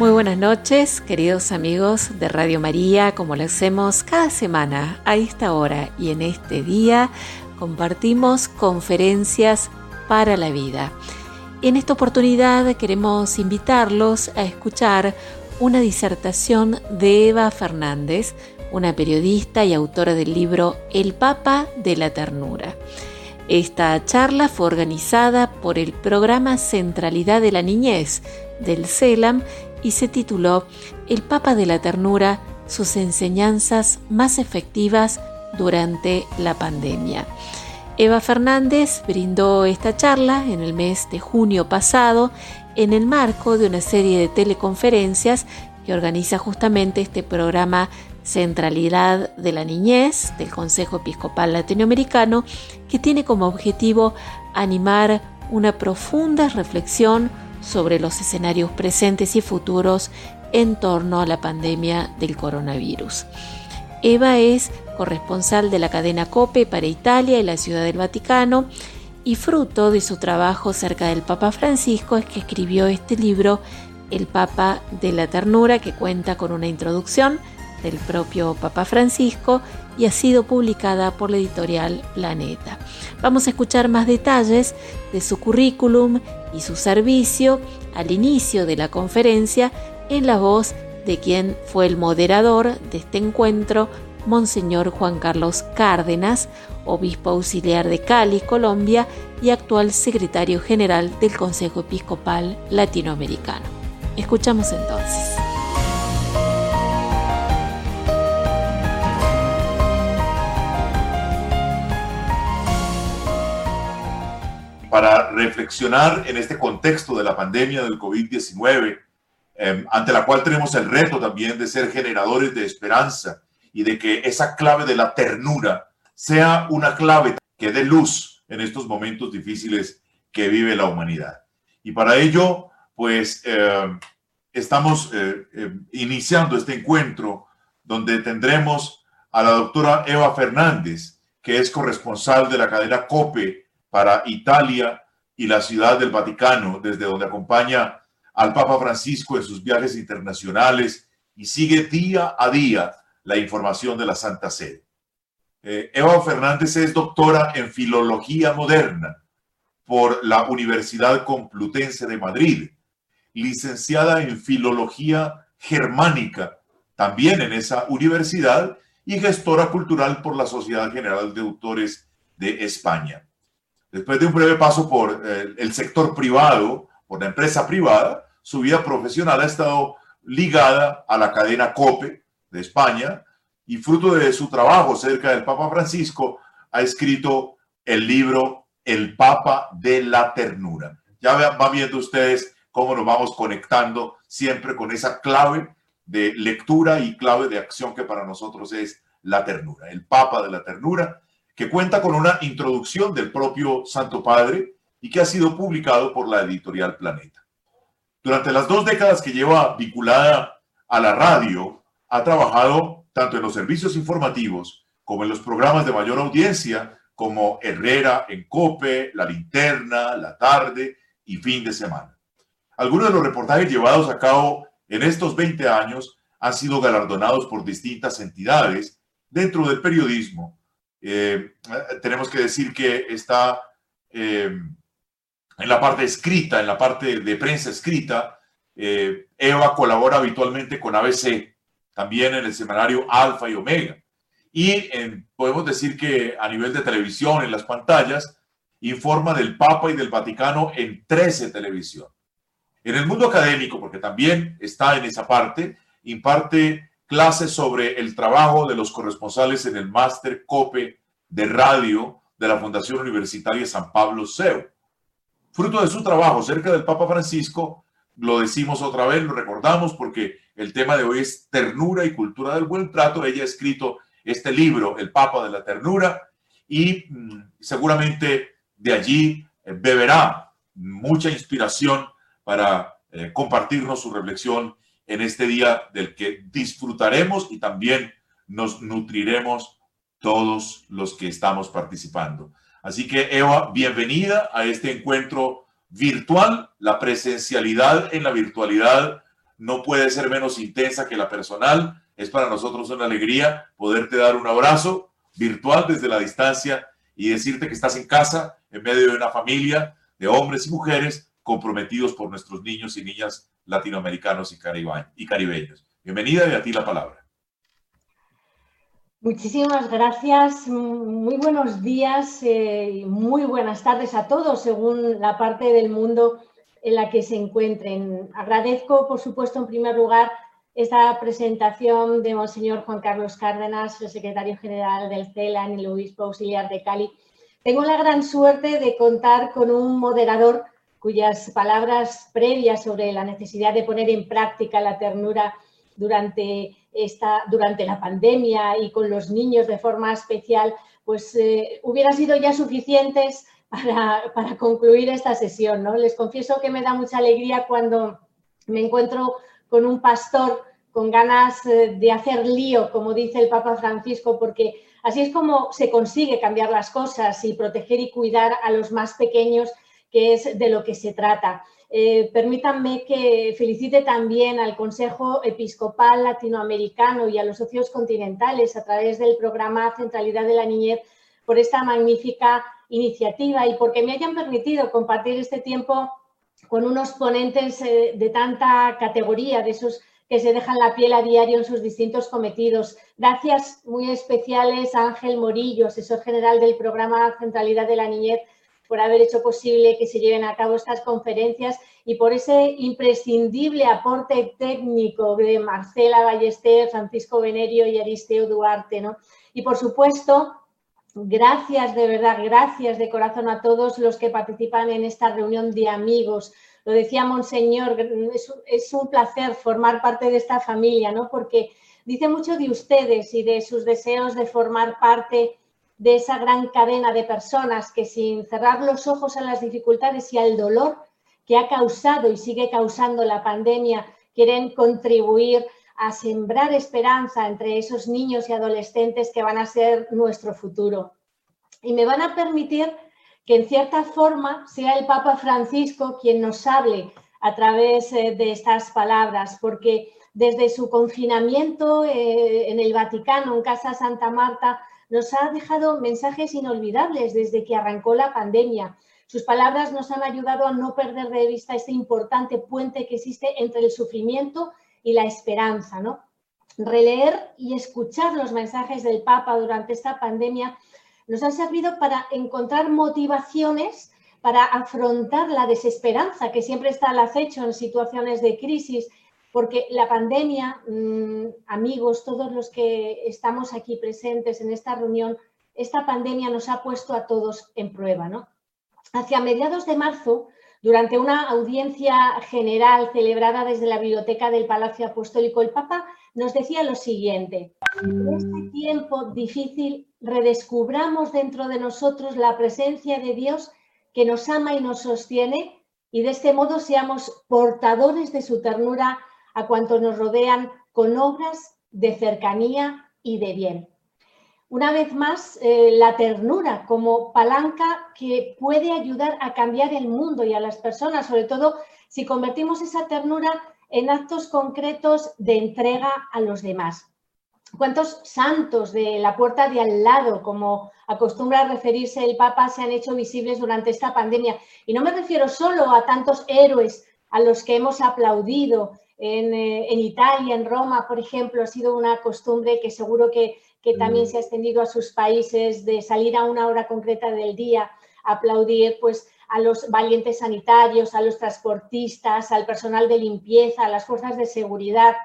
Muy buenas noches, queridos amigos de Radio María, como lo hacemos cada semana a esta hora y en este día, compartimos conferencias para la vida. En esta oportunidad queremos invitarlos a escuchar una disertación de Eva Fernández, una periodista y autora del libro El Papa de la Ternura. Esta charla fue organizada por el programa Centralidad de la Niñez del CELAM y se tituló El Papa de la Ternura, sus enseñanzas más efectivas durante la pandemia. Eva Fernández brindó esta charla en el mes de junio pasado en el marco de una serie de teleconferencias que organiza justamente este programa Centralidad de la Niñez del Consejo Episcopal Latinoamericano, que tiene como objetivo animar una profunda reflexión sobre los escenarios presentes y futuros en torno a la pandemia del coronavirus. Eva es corresponsal de la cadena COPE para Italia y la Ciudad del Vaticano y fruto de su trabajo cerca del Papa Francisco es que escribió este libro, El Papa de la Ternura, que cuenta con una introducción del propio Papa Francisco y ha sido publicada por la editorial Planeta. Vamos a escuchar más detalles de su currículum y su servicio al inicio de la conferencia en la voz de quien fue el moderador de este encuentro, Monseñor Juan Carlos Cárdenas, obispo auxiliar de Cali, Colombia, y actual secretario general del Consejo Episcopal Latinoamericano. Escuchamos entonces. Para reflexionar en este contexto de la pandemia del COVID-19, em, ante la cual tenemos el reto también de ser generadores de esperanza y de que esa clave de la ternura sea una clave que dé luz en estos momentos difíciles que vive la humanidad. Y para ello, pues em, estamos eh, em, iniciando este encuentro donde tendremos a la doctora Eva Fernández, que es corresponsal de la cadena COPE para Italia y la Ciudad del Vaticano, desde donde acompaña al Papa Francisco en sus viajes internacionales y sigue día a día la información de la Santa Sede. Eh, Eva Fernández es doctora en Filología Moderna por la Universidad Complutense de Madrid, licenciada en Filología Germánica también en esa universidad y gestora cultural por la Sociedad General de Autores de España. Después de un breve paso por eh, el sector privado, por la empresa privada, su vida profesional ha estado ligada a la cadena COPE de España y fruto de su trabajo cerca del Papa Francisco ha escrito el libro El Papa de la Ternura. Ya van viendo ustedes cómo nos vamos conectando siempre con esa clave de lectura y clave de acción que para nosotros es la ternura. El Papa de la Ternura que cuenta con una introducción del propio Santo Padre y que ha sido publicado por la editorial Planeta. Durante las dos décadas que lleva vinculada a la radio, ha trabajado tanto en los servicios informativos como en los programas de mayor audiencia, como Herrera en Cope, La Linterna, La Tarde y Fin de Semana. Algunos de los reportajes llevados a cabo en estos 20 años han sido galardonados por distintas entidades dentro del periodismo eh, tenemos que decir que está eh, en la parte escrita, en la parte de prensa escrita. Eh, Eva colabora habitualmente con ABC, también en el semanario Alfa y Omega. Y podemos decir que a nivel de televisión, en las pantallas, informa del Papa y del Vaticano en 13 televisión. En el mundo académico, porque también está en esa parte, imparte clases sobre el trabajo de los corresponsales en el máster COPE de radio de la Fundación Universitaria San Pablo CEU. Fruto de su trabajo cerca del Papa Francisco, lo decimos otra vez, lo recordamos porque el tema de hoy es ternura y cultura del buen trato. Ella ha escrito este libro, El Papa de la Ternura, y mm, seguramente de allí eh, beberá mucha inspiración para eh, compartirnos su reflexión en este día del que disfrutaremos y también nos nutriremos todos los que estamos participando. Así que Eva, bienvenida a este encuentro virtual. La presencialidad en la virtualidad no puede ser menos intensa que la personal. Es para nosotros una alegría poderte dar un abrazo virtual desde la distancia y decirte que estás en casa, en medio de una familia de hombres y mujeres comprometidos por nuestros niños y niñas latinoamericanos y, caribeños. Bienvenida y a ti la palabra. Muchísimas gracias, muy buenos días, y eh, muy buenas tardes a todos según la parte del mundo en la que se encuentren. Agradezco, por supuesto, en primer lugar, esta presentación de Monseñor Juan Carlos Cárdenas, el secretario general del CELAN y el obispo auxiliar de Cali. Tengo la gran suerte de contar con un moderador cuyas palabras previas sobre la necesidad de poner en práctica la ternura durante, esta, durante la pandemia y con los niños de forma especial, pues eh, hubieran sido ya suficientes para, concluir esta sesión. ¿no? Les confieso que me da mucha alegría cuando me encuentro con un pastor con ganas eh, de hacer lío, como dice el Papa Francisco, porque así es como se consigue cambiar las cosas y proteger y cuidar a los más pequeños, que es de lo que se trata. Eh, permítanme que felicite también al Consejo Episcopal Latinoamericano y a los socios continentales a través del programa Centralidad de la Niñez por esta magnífica iniciativa y porque me hayan permitido compartir este tiempo con unos ponentes eh, de tanta categoría, de esos que se dejan la piel a diario en sus distintos cometidos. Gracias muy especiales a Ángel Morillo, asesor general del programa Centralidad de la Niñez, por haber hecho posible que se lleven a cabo estas conferencias y por ese imprescindible aporte técnico de Marcela Ballester, Francisco Venerio y Aristeo Duarte. ¿no? Y por supuesto, Gracias de verdad, gracias de corazón a todos los que participan en esta reunión de amigos. Lo decía Monseñor, es, un placer formar parte de esta familia, ¿no? Porque dice mucho de ustedes y de sus deseos de formar parte de esa gran cadena de personas que sin cerrar los ojos a las dificultades y al dolor que ha causado y sigue causando la pandemia, quieren contribuir a sembrar esperanza entre esos niños y adolescentes que van a ser nuestro futuro. Y me van a permitir que en cierta forma sea el Papa Francisco quien nos hable a través eh, de estas palabras, porque desde su confinamiento eh, en el Vaticano, en Casa Santa Marta, nos ha dejado mensajes inolvidables desde que arrancó la pandemia. Sus palabras nos han ayudado a no perder de vista este importante puente que existe entre el sufrimiento y la esperanza, ¿no? Releer y escuchar los mensajes del Papa durante esta pandemia nos han servido para encontrar motivaciones para afrontar la desesperanza que siempre está al acecho en situaciones de crisis, porque la pandemia, mm, amigos, todos los que estamos aquí presentes en esta reunión, esta pandemia nos ha puesto a todos en prueba, ¿no? Hacia mediados de marzo durante una audiencia general celebrada desde la biblioteca del Palacio Apostólico, el Papa nos decía lo siguiente, en este tiempo difícil redescubramos dentro de nosotros la presencia de Dios que nos ama y nos sostiene y de este modo seamos portadores de su ternura a cuantos nos rodean con obras de cercanía y de bien una vez más, eh, la ternura como palanca que puede ayudar a cambiar el mundo y a las personas, sobre todo si convertimos esa ternura en actos concretos de entrega a los demás. ¿Cuántos santos de la puerta de al lado, como acostumbra referirse el Papa, se han hecho visibles durante esta pandemia? Y no me refiero solo a tantos héroes a los que hemos aplaudido en, eh, en Italia, en Roma, por ejemplo, ha sido una costumbre que seguro que que también se ha extendido a sus países de salir a una hora concreta del día, aplaudir pues a los valientes sanitarios, a los transportistas, al personal de limpieza, a las fuerzas de seguridad,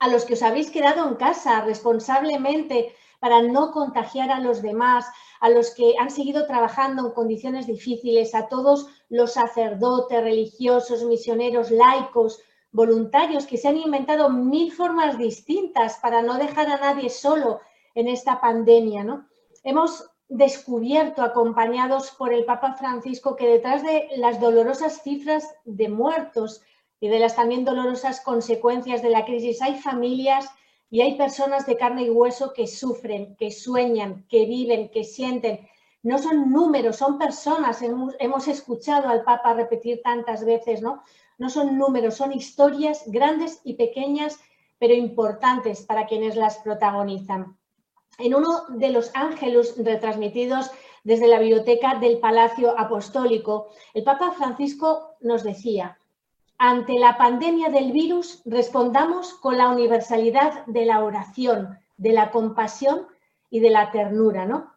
a los que os habéis quedado en casa responsablemente para no contagiar a los demás, a los que han seguido trabajando en condiciones difíciles, a todos los sacerdotes, religiosos, misioneros, laicos, voluntarios que se han inventado mil formas distintas para no dejar a nadie solo en esta pandemia. ¿no? Hemos descubierto, acompañados por el Papa Francisco, que detrás de las dolorosas cifras de muertos y de las también dolorosas consecuencias de la crisis hay familias y hay personas de carne y hueso que sufren, que sueñan, que viven, que sienten. No son números, son personas. Hemos, escuchado al Papa repetir tantas veces, ¿no? No son números, son historias grandes y pequeñas, pero importantes para quienes las protagonizan. En uno de los ángeles retransmitidos desde la biblioteca del Palacio Apostólico, el Papa Francisco nos decía, ante la pandemia del virus respondamos con la universalidad de la oración, de la compasión y de la ternura, ¿no?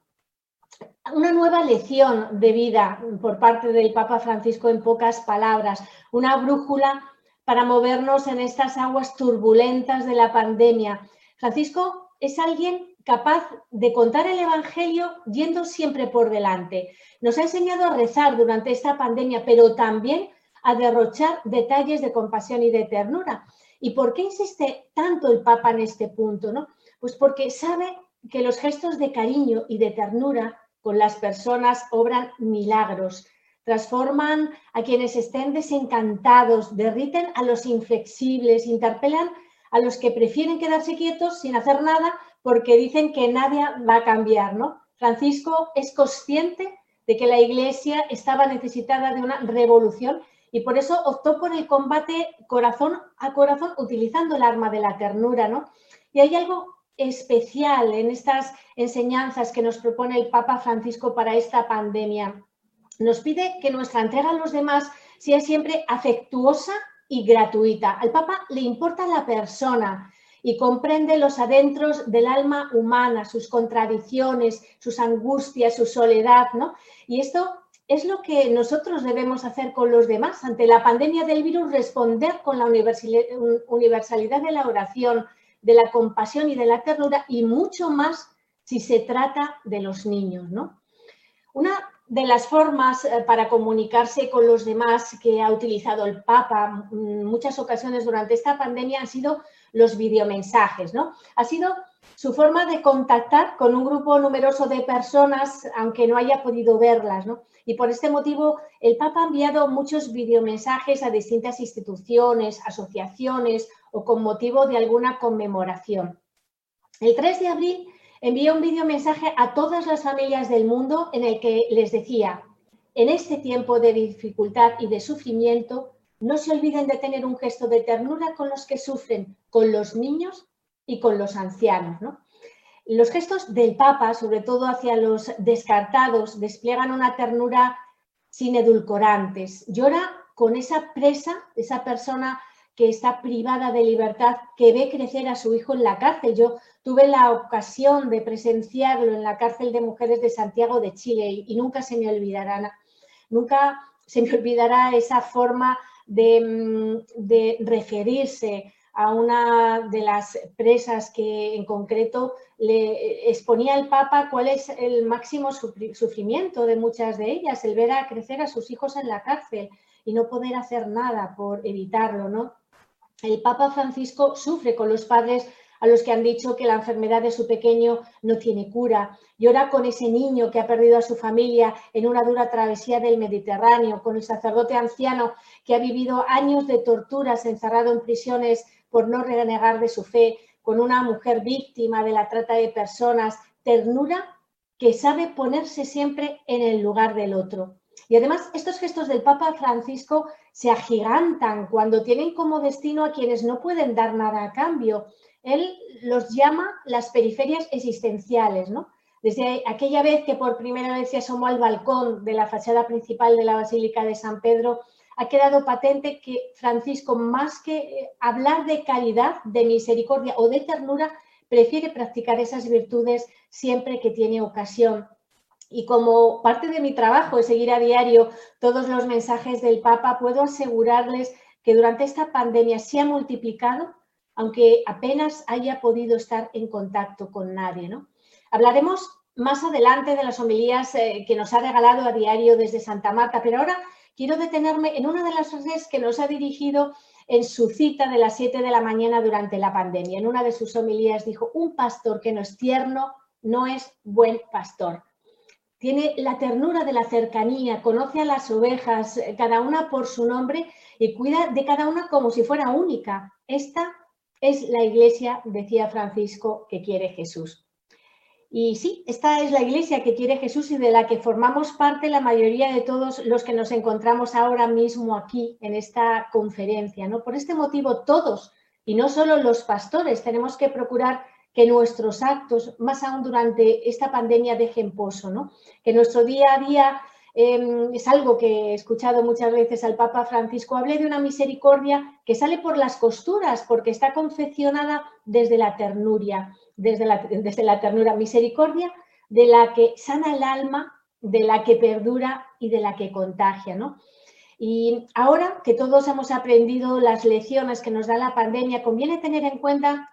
Una nueva lección de vida por parte del Papa Francisco en pocas palabras, una brújula para movernos en estas aguas turbulentas de la pandemia. Francisco es alguien capaz de contar el Evangelio yendo siempre por delante. Nos ha enseñado a rezar durante esta pandemia, pero también a derrochar detalles de compasión y de ternura. ¿Y por qué insiste tanto el Papa en este punto? ¿no? Pues porque sabe que los gestos de cariño y de ternura con las personas obran milagros, transforman a quienes estén desencantados, derriten a los inflexibles, interpelan a los que prefieren quedarse quietos sin hacer nada porque dicen que nadie va a cambiar, ¿no? Francisco es consciente de que la Iglesia estaba necesitada de una revolución y por eso optó por el combate corazón a corazón utilizando el arma de la ternura, ¿no? Y hay algo especial en estas enseñanzas que nos propone el Papa Francisco para esta pandemia. Nos pide que nuestra entrega a los demás sea siempre afectuosa y gratuita. Al Papa le importa la persona, y comprende los adentros del alma humana, sus contradicciones, sus angustias, su soledad, ¿no? Y esto es lo que nosotros debemos hacer con los demás. Ante la pandemia del virus, responder con la universalidad de la oración, de la compasión y de la ternura, y mucho más si se trata de los niños, ¿no? Una de las formas eh, para comunicarse con los demás que ha utilizado el Papa en muchas ocasiones durante esta pandemia han sido los videomensajes, ¿no? Ha sido su forma de contactar con un grupo numeroso de personas, aunque no haya podido verlas, ¿no? Y por este motivo, el Papa ha enviado muchos videomensajes a distintas instituciones, asociaciones o con motivo de alguna conmemoración. El 3 de abril envió un videomensaje a todas las familias del mundo en el que les decía, en este tiempo de dificultad y de sufrimiento, no se olviden de tener un gesto de ternura con los que sufren, con los niños y con los ancianos. Los gestos del Papa, sobre todo hacia los descartados, despliegan una ternura sin edulcorantes. Llora con esa presa, esa persona que está privada de libertad, que ve crecer a su hijo en la cárcel. Yo tuve la ocasión de presenciarlo en la cárcel de mujeres de Santiago de Chile y, nunca se me olvidará, nunca se me olvidará esa forma Mm, de, referirse a una de las presas que en concreto le exponía el Papa cuál es el máximo sufrimiento de muchas de ellas, el ver a crecer a sus hijos en la cárcel y no poder hacer nada por evitarlo, ¿no? El Papa Francisco sufre con los padres a los que han dicho que la enfermedad de su pequeño no tiene cura. Llora con ese niño que ha perdido a su familia en una dura travesía del Mediterráneo, con el sacerdote anciano que ha vivido años de torturas encerrado en prisiones por no renegar de su fe, con una mujer víctima de la trata de personas, ternura que sabe ponerse siempre en el lugar del otro. Y además, estos gestos del Papa Francisco se agigantan cuando tienen como destino a quienes no pueden dar nada a cambio, él los llama las periferias existenciales, ¿no? Desde aquella vez que por primera vez se asomó al balcón de la fachada principal de la Basílica de San Pedro, ha quedado patente que Francisco, más que eh, hablar de caridad, de misericordia o de ternura, prefiere practicar esas virtudes siempre que tiene ocasión. Y como parte de mi trabajo es seguir a diario todos los mensajes del Papa, puedo asegurarles que durante esta pandemia se ha multiplicado aunque apenas haya podido estar en contacto con nadie. ¿no? Hablaremos más adelante de las homilías eh, que nos ha regalado a diario desde Santa Marta, pero ahora quiero detenerme en una de las frases que nos ha dirigido en su cita de las 7 de la mañana durante la pandemia. En una de sus homilías dijo, un pastor que no es tierno no es buen pastor. Tiene la ternura de la cercanía, conoce a las ovejas, eh, cada una por su nombre y cuida de cada una como si fuera única. Esta es la iglesia, decía Francisco, que quiere Jesús. Y sí, esta es la iglesia que quiere Jesús y de la que formamos parte la mayoría de todos los que nos encontramos ahora mismo aquí en esta conferencia. ¿no? Por este motivo, todos, y no solo los pastores, tenemos que procurar que nuestros actos, más aún durante esta pandemia, dejen pozo, ¿no? que nuestro día a día Em, es algo que he escuchado muchas veces al Papa Francisco, hable de una misericordia que sale por las costuras, porque está confeccionada desde la ternura, desde la, desde la ternura, misericordia de la que sana el alma, de la que perdura y de la que contagia, ¿no? Y ahora que todos hemos aprendido las lecciones que nos da la pandemia, conviene tener en cuenta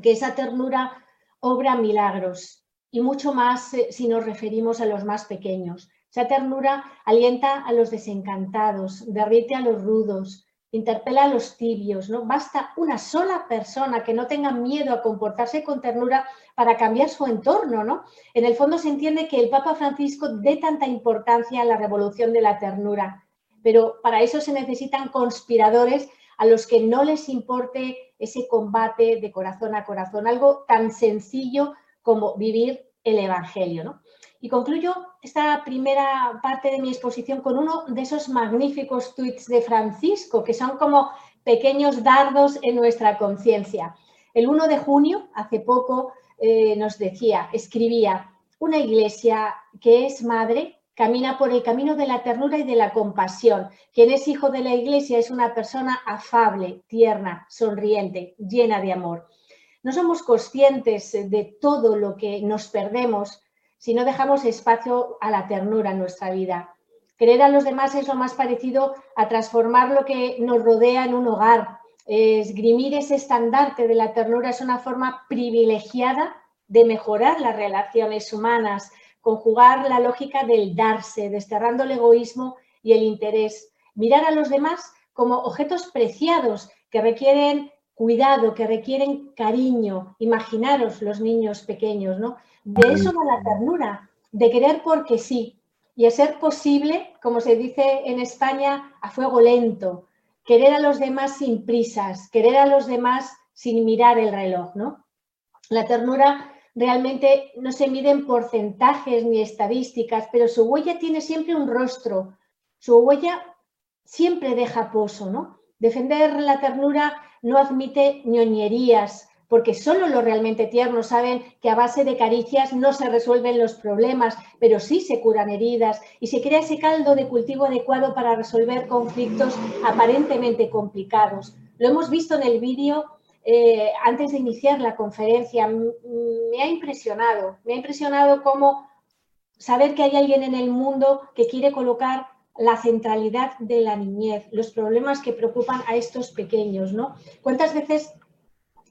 que esa ternura obra milagros y mucho más eh, si nos referimos a los más pequeños. Esa ternura alienta a los desencantados, derrite a los rudos, interpela a los tibios. ¿no? Basta una sola persona que no tenga miedo a comportarse con ternura para cambiar su entorno. ¿no? En el fondo se entiende que el Papa Francisco dé tanta importancia a la revolución de la ternura, pero para eso se necesitan conspiradores a los que no les importe ese combate de corazón a corazón, algo tan sencillo como vivir el Evangelio. ¿no? Y concluyo esta primera parte de mi exposición con uno de esos magníficos tweets de Francisco, que son como pequeños dardos en nuestra conciencia. El 1 de junio, hace poco, eh, nos decía, escribía, una iglesia que es madre camina por el camino de la ternura y de la compasión. Quien es hijo de la iglesia es una persona afable, tierna, sonriente, llena de amor. No somos conscientes de todo lo que nos perdemos si no dejamos espacio a la ternura en nuestra vida. Querer a los demás es lo más parecido a transformar lo que nos rodea en un hogar. Esgrimir ese estandarte de la ternura es una forma privilegiada de mejorar las relaciones humanas, conjugar la lógica del darse, desterrando el egoísmo y el interés, mirar a los demás como objetos preciados que requieren cuidado, que requieren cariño. Imaginaros los niños pequeños, ¿no? De eso va la ternura, de querer porque sí. Y a ser posible, como se dice en España, a fuego lento. Querer a los demás sin prisas, querer a los demás sin mirar el reloj, ¿no? La ternura realmente no se mide en porcentajes ni estadísticas, pero su huella tiene siempre un rostro. Su huella siempre deja pozo, ¿no? Defender la ternura no admite ñoñerías, porque solo los realmente tiernos saben que a base de caricias no se resuelven los problemas, pero sí se curan heridas y se crea ese caldo de cultivo adecuado para resolver conflictos aparentemente complicados. Lo hemos visto en el vídeo eh, antes de iniciar la conferencia. Me ha impresionado, me ha impresionado cómo saber que hay alguien en el mundo que quiere colocar la centralidad de la niñez, los problemas que preocupan a estos pequeños, ¿no? ¿Cuántas veces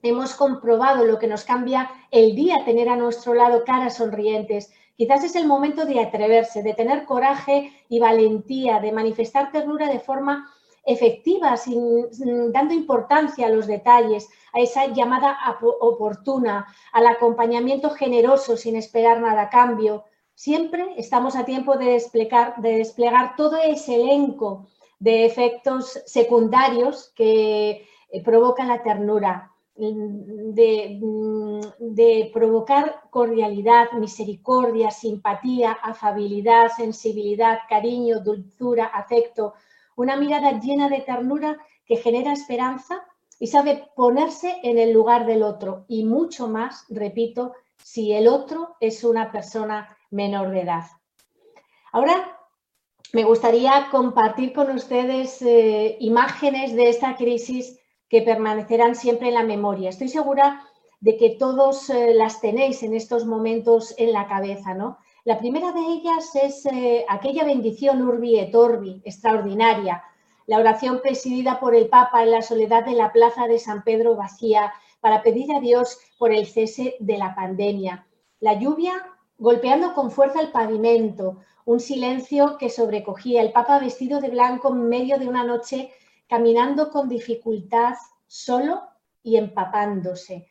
hemos comprobado lo que nos cambia el día tener a nuestro lado caras sonrientes. Quizás es el momento de atreverse, de tener coraje y valentía, de manifestar ternura de forma efectiva, sin, dando importancia a los detalles, a esa llamada oportuna, al acompañamiento generoso sin esperar nada a cambio. Siempre estamos a tiempo de desplegar, de desplegar todo ese elenco de efectos secundarios que eh, provocan la ternura de, de, provocar cordialidad, misericordia, simpatía, afabilidad, sensibilidad, cariño, dulzura, afecto, una mirada llena de ternura que genera esperanza y sabe ponerse en el lugar del otro y mucho más, repito, si el otro es una persona menor de edad. Ahora me gustaría compartir con ustedes eh, imágenes de esta crisis que permanecerán siempre en la memoria. Estoy segura de que todos eh, las tenéis en estos momentos en la cabeza, ¿no? La primera de ellas es eh, aquella bendición urbi et orbi, extraordinaria, la oración presidida por el Papa en la soledad de la plaza de San Pedro vacía para pedir a Dios por el cese de la pandemia. La lluvia golpeando con fuerza el pavimento, un silencio que sobrecogía, el Papa vestido de blanco en medio de una noche caminando con dificultad, solo y empapándose.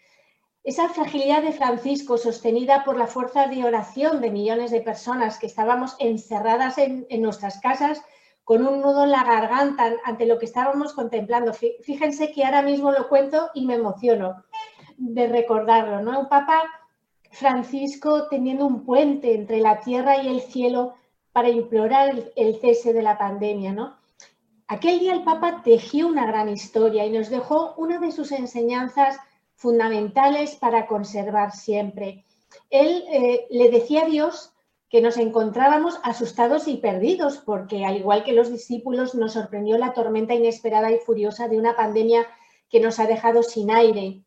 Esa fragilidad de Francisco, sostenida por la fuerza de oración de millones de personas que estábamos encerradas en, nuestras casas con un nudo en la garganta ante lo que estábamos contemplando. Fíjense que ahora mismo lo cuento y me emociono de recordarlo, ¿no? Un papa Francisco teniendo un puente entre la tierra y el cielo para implorar el, cese de la pandemia, ¿no? Aquel día el Papa tejió una gran historia y nos dejó una de sus enseñanzas fundamentales para conservar siempre. Él eh, le decía a Dios que nos encontrábamos asustados y perdidos, porque al igual que los discípulos nos sorprendió la tormenta inesperada y furiosa de una pandemia que nos ha dejado sin aire.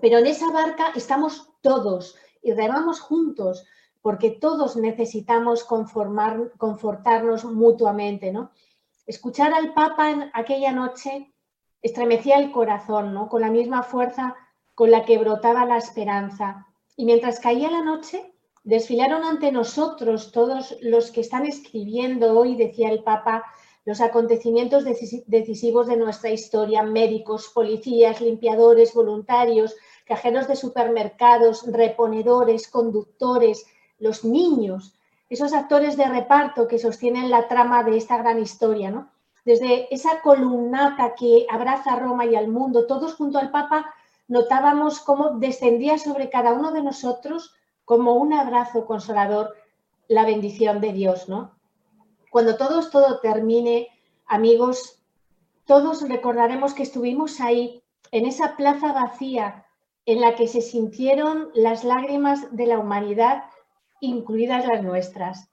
Pero en esa barca estamos todos y remamos juntos, porque todos necesitamos conformar, confortarnos mutuamente, ¿no? Escuchar al Papa en aquella noche estremecía el corazón, ¿no? Con la misma fuerza con la que brotaba la esperanza. Y mientras caía la noche, desfilaron ante nosotros todos los que están escribiendo hoy, decía el Papa, los acontecimientos decisivos de nuestra historia, médicos, policías, limpiadores, voluntarios, cajeros de supermercados, reponedores, conductores, los niños, esos actores de reparto que sostienen la trama de esta gran historia, ¿no? Desde esa columnata que abraza a Roma y al mundo, todos junto al Papa notábamos cómo descendía sobre cada uno de nosotros como un abrazo consolador la bendición de Dios, ¿no? Cuando todo todo termine, amigos, todos recordaremos que estuvimos ahí, en esa plaza vacía en la que se sintieron las lágrimas de la humanidad, incluidas las nuestras.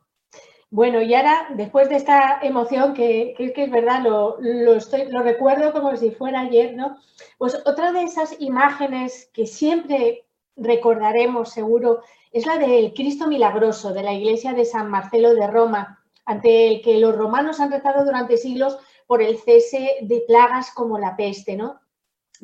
Bueno, y ahora, después de esta emoción, que, que, es verdad, lo, estoy, lo recuerdo como si fuera ayer, ¿no? Pues otra de esas imágenes que siempre recordaremos seguro es la del Cristo milagroso de la iglesia de San Marcelo de Roma, ante el que los romanos han rezado durante siglos por el cese de plagas como la peste, ¿no?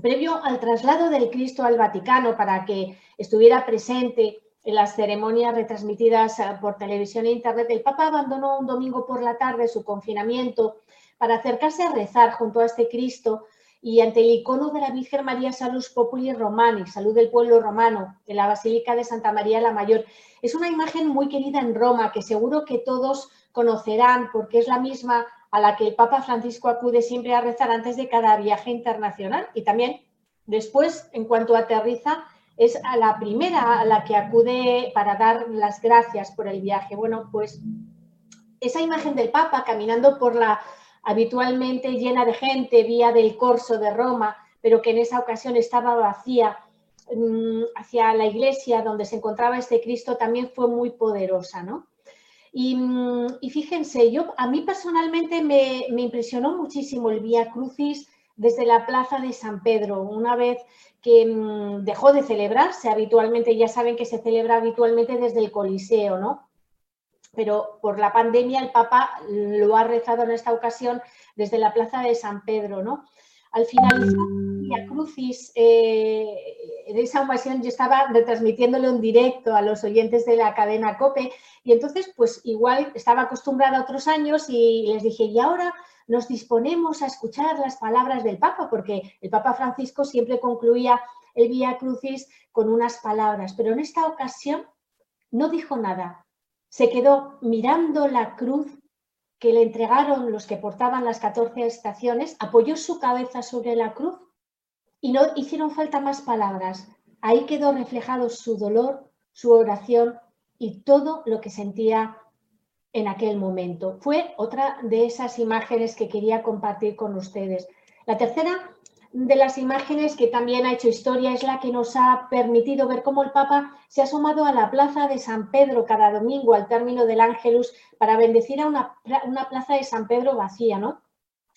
Previo al traslado del Cristo al Vaticano para que estuviera presente en las ceremonias retransmitidas eh, por televisión e internet, el Papa abandonó un domingo por la tarde su confinamiento para acercarse a rezar junto a este Cristo y ante el icono de la Virgen María Salus Populi Romani, salud del pueblo romano, de la Basílica de Santa María la Mayor. Es una imagen muy querida en Roma que seguro que todos conocerán porque es la misma a la que el Papa Francisco acude siempre a rezar antes de cada viaje internacional y también después, en cuanto aterriza, es a la primera a la que acude para dar las gracias por el viaje. Bueno, pues esa imagen del Papa caminando por la habitualmente llena de gente, vía del Corso de Roma, pero que en esa ocasión estaba vacía, mm, hacia la iglesia donde se encontraba este Cristo, también fue muy poderosa, ¿no? Y, mm, fíjense, yo a mí personalmente me, impresionó muchísimo el Vía Crucis desde la plaza de San Pedro, una vez que mm, dejó de celebrarse habitualmente, ya saben que se celebra habitualmente desde el Coliseo, ¿no? pero por la pandemia el Papa lo ha rezado en esta ocasión desde la plaza de San Pedro, ¿no? Al finalizar la Crucis, eh, en esa ocasión yo estaba retransmitiéndole un directo a los oyentes de la cadena COPE y entonces pues igual estaba acostumbrada a otros años y les dije, y ahora nos disponemos a escuchar las palabras del Papa, porque el Papa Francisco siempre concluía el Vía Crucis con unas palabras, pero en esta ocasión no dijo nada, se quedó mirando la cruz que le entregaron los que portaban las 14 estaciones, apoyó su cabeza sobre la cruz y no hicieron falta más palabras. Ahí quedó reflejado su dolor, su oración y todo lo que sentía en aquel momento. Fue otra de esas imágenes que quería compartir con ustedes. La tercera de las imágenes que también ha hecho historia es la que nos ha permitido ver cómo el Papa se ha asomado a la plaza de San Pedro cada domingo al término del Ángelus para bendecir a una, una plaza de San Pedro vacía, ¿no?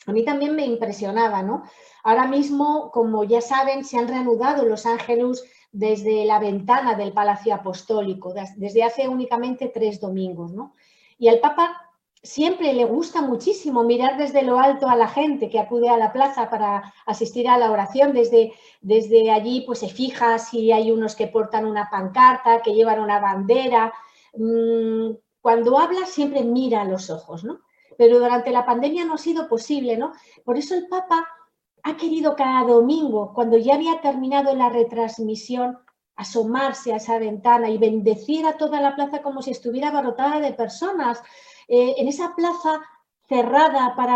A mí también me impresionaba, ¿no? Ahora mismo, como ya saben, se han reanudado los Ángelus desde la ventana del Palacio Apostólico, desde hace únicamente tres domingos, ¿no? Y el Papa siempre le gusta muchísimo mirar desde lo alto a la gente que acude a la plaza para asistir a la oración. Desde, desde allí pues se fija si hay unos que portan una pancarta, que llevan una bandera. Mm, cuando habla siempre mira a los ojos, ¿no? Pero durante la pandemia no ha sido posible, ¿no? Por eso el Papa ha querido cada domingo, cuando ya había terminado la retransmisión, asomarse a esa ventana y bendecir a toda la plaza como si estuviera abarrotada de personas, eh, en esa plaza cerrada para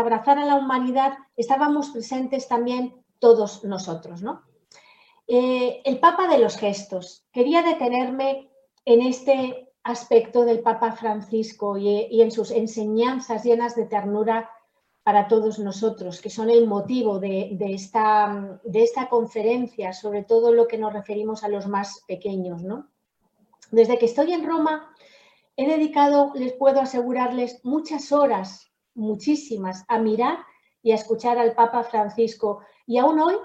abrazar, a la humanidad estábamos presentes también todos nosotros. ¿no? Eh, el Papa de los gestos. Quería detenerme en este aspecto del Papa Francisco y, en sus enseñanzas llenas de ternura para todos nosotros, que son el motivo de, esta, de, esta, conferencia, sobre todo lo que nos referimos a los más pequeños. ¿no? Desde que estoy en Roma, he dedicado, les puedo asegurarles, muchas horas, muchísimas, a mirar y a escuchar al Papa Francisco. Y aún hoy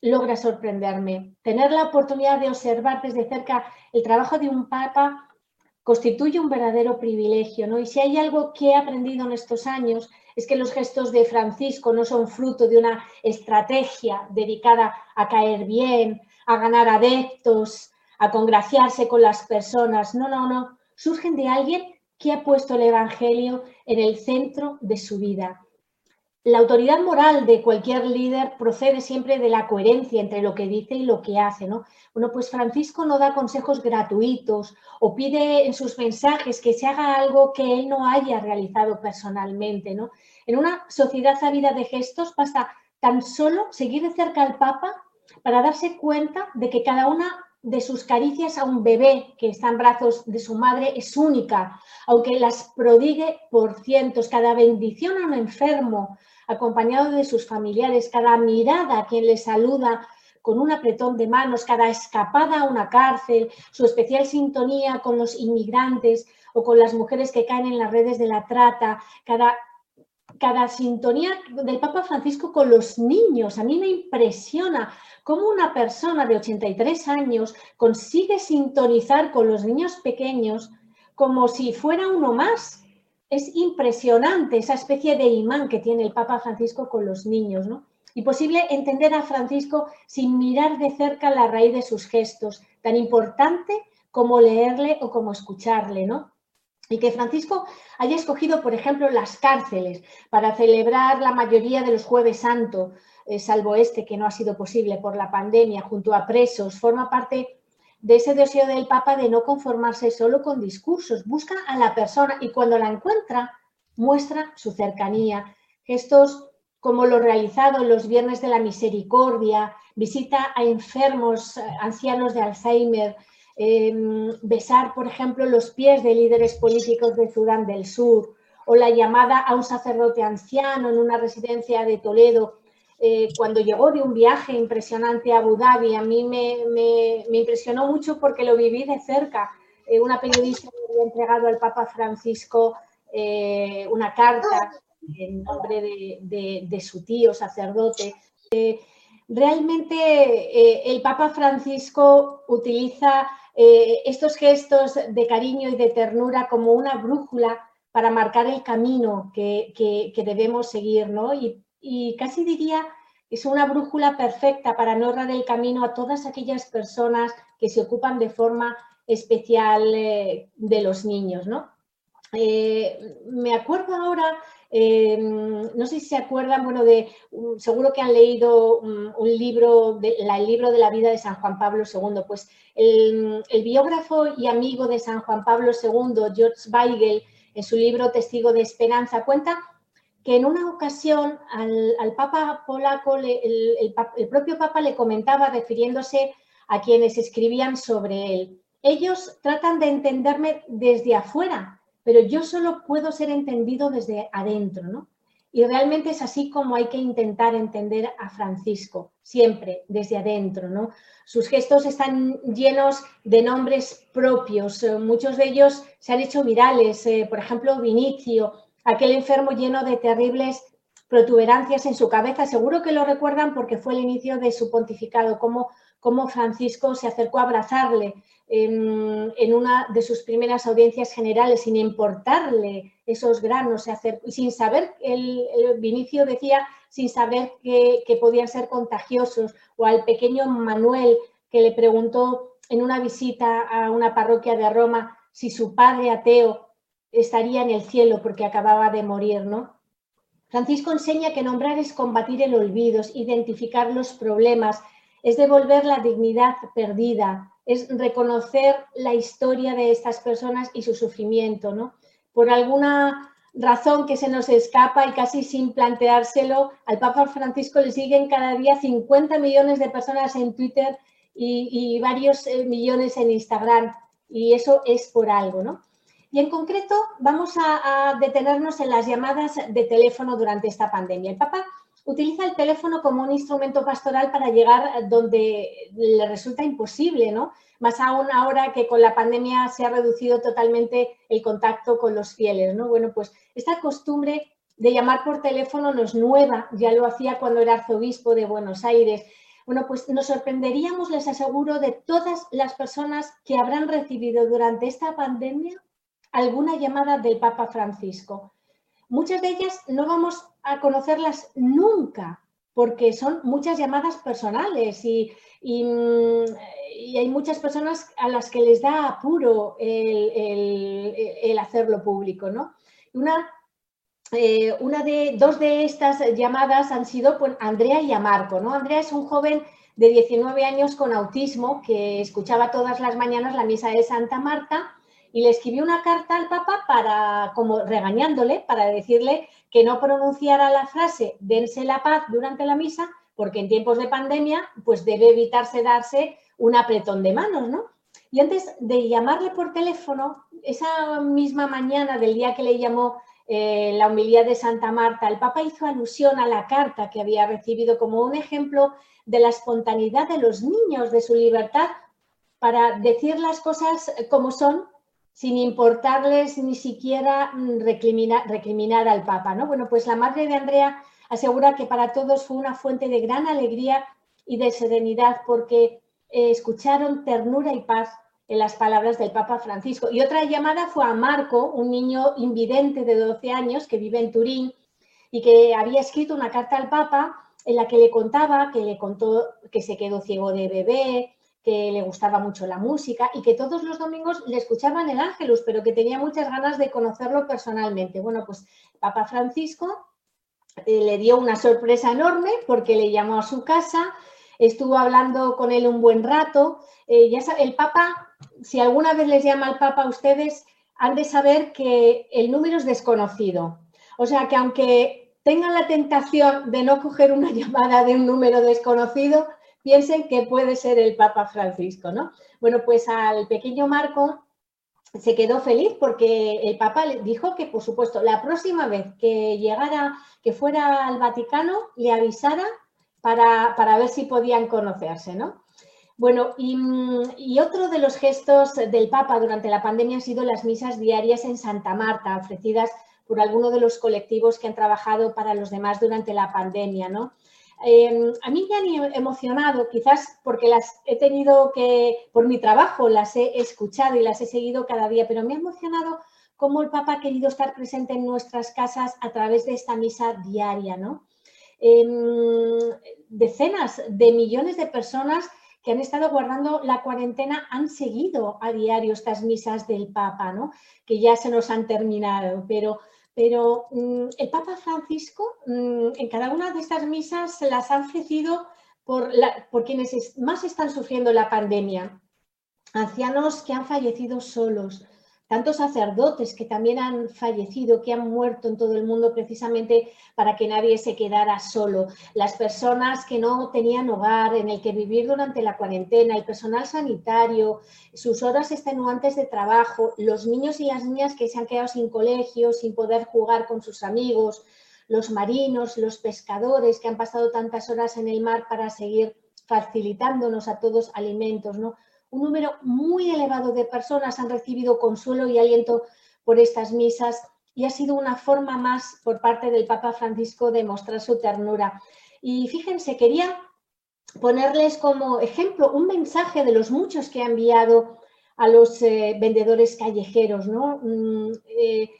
logra sorprenderme. Tener la oportunidad de observar desde cerca el trabajo de un papa constituye un verdadero privilegio, ¿no? Y si hay algo que he aprendido en estos años es que los gestos de Francisco no son fruto de una estrategia dedicada a caer bien, a ganar adeptos, a congraciarse con las personas. No, no, no. Surgen de alguien que ha puesto el Evangelio en el centro de su vida la autoridad moral de cualquier líder procede siempre de la coherencia entre lo que dice y lo que hace, ¿no? Bueno, pues Francisco no da consejos gratuitos o pide en sus mensajes que se haga algo que él no haya realizado personalmente, ¿no? En una sociedad ávida de gestos basta tan solo seguir de cerca al Papa para darse cuenta de que cada una de sus caricias a un bebé que está en brazos de su madre es única, aunque las prodigue por cientos, cada bendición a un enfermo, acompañado de sus familiares, cada mirada a quien le saluda con un apretón de manos, cada escapada a una cárcel, su especial sintonía con los inmigrantes o con las mujeres que caen en las redes de la trata, cada, cada sintonía del Papa Francisco con los niños. A mí me impresiona cómo una persona de 83 años consigue sintonizar con los niños pequeños como si fuera uno más es impresionante esa especie de imán que tiene el Papa Francisco con los niños, ¿no? Y posible entender a Francisco sin mirar de cerca la raíz de sus gestos, tan importante como leerle o como escucharle, ¿no? Y que Francisco haya escogido, por ejemplo, las cárceles para celebrar la mayoría de los jueves santo, eh, salvo este que no ha sido posible por la pandemia, junto a presos, forma parte de ese deseo del Papa de no conformarse solo con discursos, busca a la persona y cuando la encuentra muestra su cercanía. Gestos como los realizados los viernes de la misericordia, visita a enfermos, eh, ancianos de Alzheimer, em, besar, por ejemplo, los pies de líderes políticos de Sudán del Sur, o la llamada a un sacerdote anciano en una residencia de Toledo eh, cuando llegó de un viaje impresionante a Abu Dhabi, a mí me, impresionó mucho porque lo viví de cerca. Eh, una periodista me había entregado al Papa Francisco eh, una carta en nombre de, su tío sacerdote. realmente el Papa Francisco utiliza estos gestos de cariño y de ternura como una brújula para marcar el camino que, debemos seguir, ¿no? Y casi diría es una brújula perfecta para no errar el camino a todas aquellas personas que se ocupan de forma especial eh, de los niños. ¿no? Eh, me acuerdo ahora, eh, no sé si se acuerdan, bueno, de, seguro que han leído un, libro, de, el libro de la vida de San Juan Pablo II, pues el, el biógrafo y amigo de San Juan Pablo II, George Weigel, en su libro Testigo de Esperanza, cuenta que en una ocasión al, Papa polaco, el, propio Papa le comentaba refiriéndose a quienes escribían sobre él. Ellos tratan de entenderme desde afuera, pero yo solo puedo ser entendido desde adentro, ¿no? Y realmente es así como hay que intentar entender a Francisco, siempre desde adentro, ¿no? Sus gestos están llenos de nombres propios, muchos de ellos se han hecho virales, eh, por ejemplo, Vinicio, aquel enfermo lleno de terribles protuberancias en su cabeza. Seguro que lo recuerdan porque fue el inicio de su pontificado, como, Francisco se acercó a abrazarle en, una de sus primeras audiencias generales, sin importarle esos granos, sin saber, el, Vinicio decía, sin saber que, que podían ser contagiosos, o al pequeño Manuel que le preguntó en una visita a una parroquia de Roma si su padre ateo estaría en el cielo porque acababa de morir, ¿no? Francisco enseña que nombrar es combatir el olvido, es identificar los problemas, es devolver la dignidad perdida, es reconocer la historia de estas personas y su sufrimiento, ¿no? Por alguna razón que se nos escapa y casi sin planteárselo, al Papa Francisco le siguen cada día 50 millones de personas en Twitter y, varios eh, millones en Instagram y eso es por algo, ¿no? Y en concreto vamos a, detenernos en las llamadas de teléfono durante esta pandemia. El Papa utiliza el teléfono como un instrumento pastoral para llegar donde le resulta imposible, ¿no? Más aún ahora que con la pandemia se ha reducido totalmente el contacto con los fieles, ¿no? Bueno, pues esta costumbre de llamar por teléfono no es nueva, ya lo hacía cuando era arzobispo de Buenos Aires. Bueno, pues nos sorprenderíamos, les aseguro, de todas las personas que habrán recibido durante esta pandemia alguna llamada del Papa Francisco. Muchas de ellas no vamos a conocerlas nunca, porque son muchas llamadas personales y, mm, hay muchas personas a las que les da apuro el, hacerlo público. ¿no? Una, eh, una, de dos de estas llamadas han sido Andrea y a Marco. ¿no? Andrea es un joven de 19 años con autismo que escuchaba todas las mañanas la misa de Santa Marta y le escribió una carta al Papa para, como regañándole, para decirle que no pronunciara la frase dense la paz durante la misa, porque en tiempos de pandemia, pues debe evitarse darse un apretón de manos, ¿no? Y antes de llamarle por teléfono, esa misma mañana del día que le llamó eh, la humildad de Santa Marta, el Papa hizo alusión a la carta que había recibido como un ejemplo de la espontaneidad de los niños, de su libertad para decir las cosas como son sin importarles ni siquiera mm, recriminar, al Papa. ¿no? Bueno, pues la madre de Andrea asegura que para todos fue una fuente de gran alegría y de serenidad porque eh, escucharon ternura y paz en las palabras del Papa Francisco. Y otra llamada fue a Marco, un niño invidente de 12 años que vive en Turín y que había escrito una carta al Papa en la que le contaba que le contó que se quedó ciego de bebé, que le gustaba mucho la música y que todos los domingos le escuchaban el Ángelus, pero que tenía muchas ganas de conocerlo personalmente. Bueno, pues Papa Francisco eh, le dio una sorpresa enorme porque le llamó a su casa, estuvo hablando con él un buen rato. Eh, ya el Papa, si alguna vez les llama al Papa a ustedes, han de saber que el número es desconocido. O sea que aunque tengan la tentación de no coger una llamada de un número desconocido, piensen que puede ser el Papa Francisco, ¿no? Bueno, pues al pequeño Marco se quedó feliz porque el Papa le dijo que, por supuesto, la próxima vez que llegara, que fuera al Vaticano, le avisara para, ver si podían conocerse, ¿no? Bueno, y, y, otro de los gestos del Papa durante la pandemia han sido las misas diarias en Santa Marta, ofrecidas por alguno de los colectivos que han trabajado para los demás durante la pandemia, ¿no? Em, a mí me han emocionado, quizás porque las he tenido que, por mi trabajo, las he escuchado y las he seguido cada día, pero me ha emocionado cómo el Papa ha querido estar presente en nuestras casas a través de esta misa diaria, ¿no? Em, decenas de millones de personas que han estado guardando la cuarentena han seguido a diario estas misas del Papa, ¿no? Que ya se nos han terminado, pero pero mm, el Papa Francisco mm, en cada una de estas misas las ha ofrecido por, por quienes más están sufriendo la pandemia. Ancianos que han fallecido solos, tantos sacerdotes que también han fallecido, que han muerto en todo el mundo precisamente para que nadie se quedara solo, las personas que no tenían hogar en el que vivir durante la cuarentena, el personal sanitario, sus horas extenuantes de trabajo, los niños y las niñas que se han quedado sin colegio, sin poder jugar con sus amigos, los marinos, los pescadores que han pasado tantas horas en el mar para seguir facilitándonos a todos alimentos, ¿no? Un número muy elevado de personas han recibido consuelo y aliento por estas misas y ha sido una forma más por parte del Papa Francisco de mostrar su ternura. Y fíjense, quería ponerles como ejemplo un mensaje de los muchos que ha enviado a los eh, vendedores callejeros, ¿no? Mm, eh,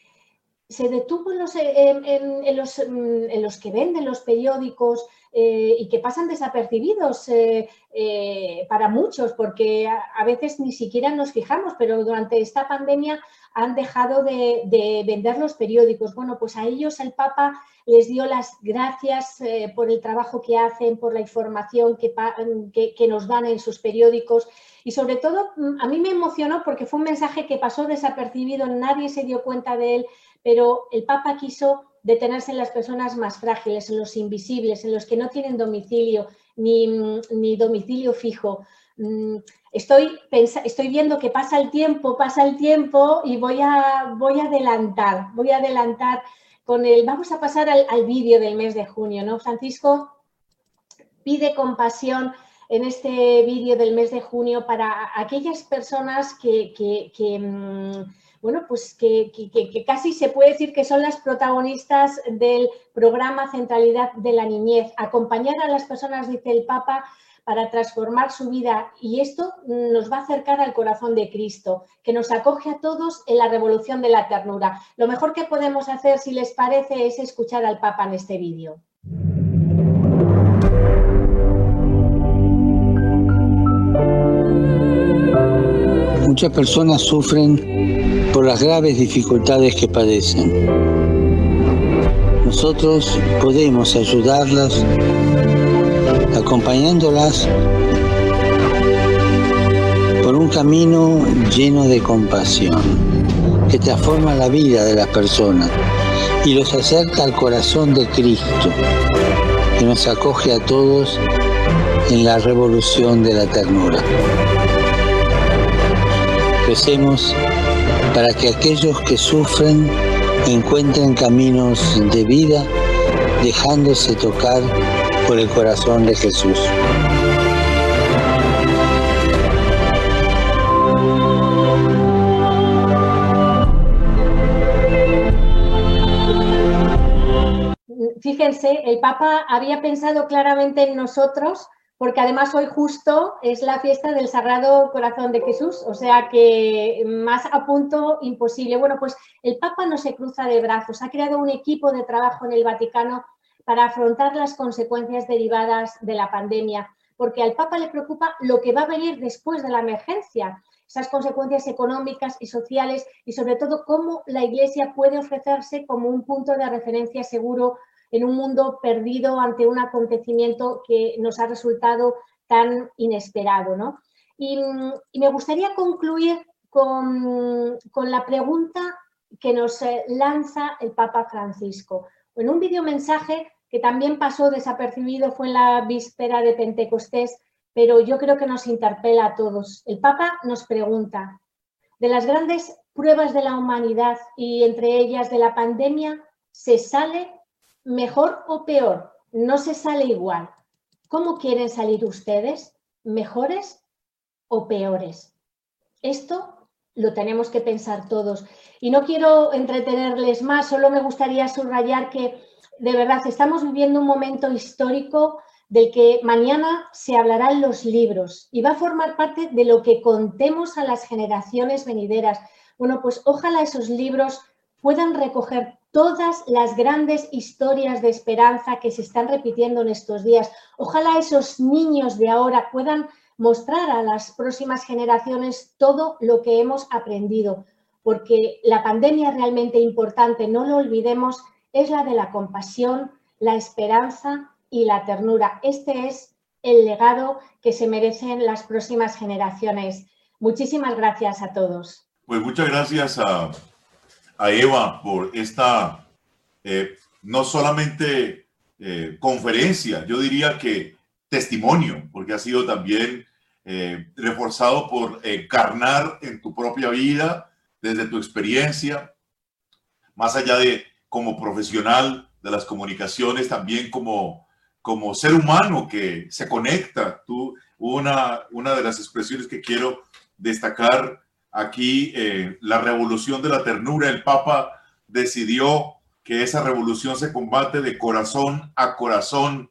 se detuvo en los, mm, en los, que venden los periódicos eh, y que pasan desapercibidos eh, eh, para muchos, porque a, veces ni siquiera nos fijamos, pero durante esta pandemia han dejado de, vender los periódicos. Bueno, pues a ellos el Papa les dio las gracias por el trabajo que hacen, por la información que, que nos dan en sus periódicos. Y sobre todo, mm, a mí me emocionó porque fue un mensaje que pasó desapercibido, nadie se dio cuenta de él, pero el Papa quiso detenerse en las personas más frágiles, en los invisibles, en los que no tienen domicilio ni, domicilio fijo. mm, estoy, estoy viendo que pasa el tiempo, pasa el tiempo y voy a, voy a adelantar, voy a adelantar con el, vamos a pasar al, vídeo del mes de junio, ¿no? Francisco pide compasión en este vídeo del mes de junio para aquellas personas que, mm, bueno, pues que, casi se puede decir que son las protagonistas del programa Centralidad de la Niñez. Acompañar a las personas, dice el Papa, para transformar su vida y esto nos va a acercar al corazón de Cristo, que nos acoge a todos en la revolución de la ternura. Lo mejor que podemos hacer, si les parece, es escuchar al Papa en este vídeo. Muchas personas sufren por las graves dificultades que padecen. Nosotros podemos ayudarlas acompañándolas por un camino lleno de compasión que transforma la vida de las personas y los acerca al corazón de Cristo, que nos acoge a todos en la revolución de la ternura. Para que aquellos que sufren encuentren caminos de vida dejándose tocar por el corazón de Jesús. Fíjense, el Papa había pensado claramente en nosotros porque además hoy justo es la fiesta del Sagrado Corazón de Jesús, o sea que más a punto imposible. Bueno, pues el Papa no se cruza de brazos, ha creado un equipo de trabajo en el Vaticano para afrontar las consecuencias derivadas de la pandemia, porque al Papa le preocupa lo que va a venir después de la emergencia, esas consecuencias económicas y sociales y sobre todo cómo la Iglesia puede ofrecerse como un punto de referencia seguro en un mundo perdido ante un acontecimiento que nos ha resultado tan inesperado. ¿no? Y, me gustaría concluir con, con la pregunta que nos eh, lanza el Papa Francisco. En un videomensaje que también pasó desapercibido fue en la víspera de Pentecostés, pero yo creo que nos interpela a todos. El Papa nos pregunta, de las grandes pruebas de la humanidad y entre ellas de la pandemia, ¿se sale mejor o peor? No se sale igual. ¿Cómo quieren salir ustedes? ¿Mejores o peores? Esto lo tenemos que pensar todos. Y no quiero entretenerles más, solo me gustaría subrayar que de verdad, estamos viviendo un momento histórico del que mañana se hablarán los libros y va a formar parte de lo que contemos a las generaciones venideras. Bueno, pues ojalá esos libros puedan recoger todas las grandes historias de esperanza que se están repitiendo en estos días. Ojalá esos niños de ahora puedan mostrar a las próximas generaciones todo lo que hemos aprendido, porque la pandemia realmente importante, no lo olvidemos es la de la compasión, la esperanza y la ternura. Este es el legado que se merecen las próximas generaciones. Muchísimas gracias a todos. Pues muchas gracias a, Eva por esta, eh, no solamente eh, conferencia, yo diría que testimonio, porque ha sido también eh, reforzado por encarnar en tu propia vida, desde tu experiencia, más allá de como profesional de las comunicaciones, también como, como ser humano que se conecta. Tú, una, una de las expresiones que quiero destacar aquí, eh, la revolución de la ternura, el Papa decidió que esa revolución se combate de corazón a corazón,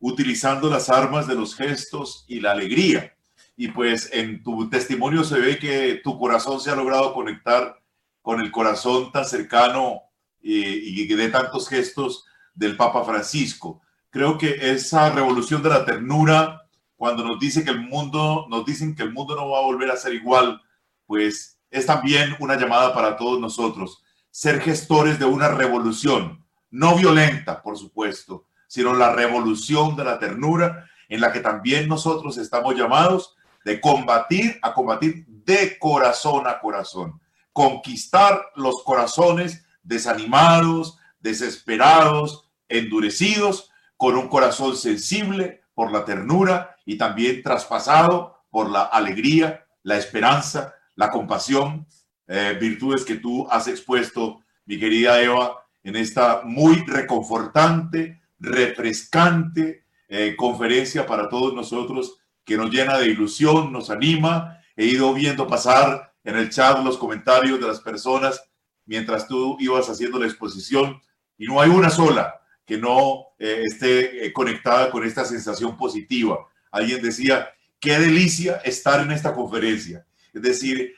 utilizando las armas de los gestos y la alegría. Y pues en tu testimonio se ve que tu corazón se ha logrado conectar con el corazón tan cercano y, de tantos gestos del Papa Francisco. Creo que esa revolución de la ternura, cuando nos dice que el mundo, nos dicen que el mundo no va a volver a ser igual, pues es también una llamada para todos nosotros, ser gestores de una revolución, no violenta, por supuesto, sino la revolución de la ternura, en la que también nosotros estamos llamados de combatir, a combatir de corazón a corazón, conquistar los corazones desanimados, desesperados, endurecidos, con un corazón sensible por la ternura y también traspasado por la alegría, la esperanza, la compasión, eh, virtudes que tú has expuesto, mi querida Eva, en esta muy reconfortante, refrescante eh, conferencia para todos nosotros que nos llena de ilusión, nos anima. He ido viendo pasar en el chat los comentarios de las personas mientras tú ibas haciendo la exposición y no hay una sola que no eh, esté conectada con esta sensación positiva. Alguien decía, qué delicia estar en esta conferencia. Es decir,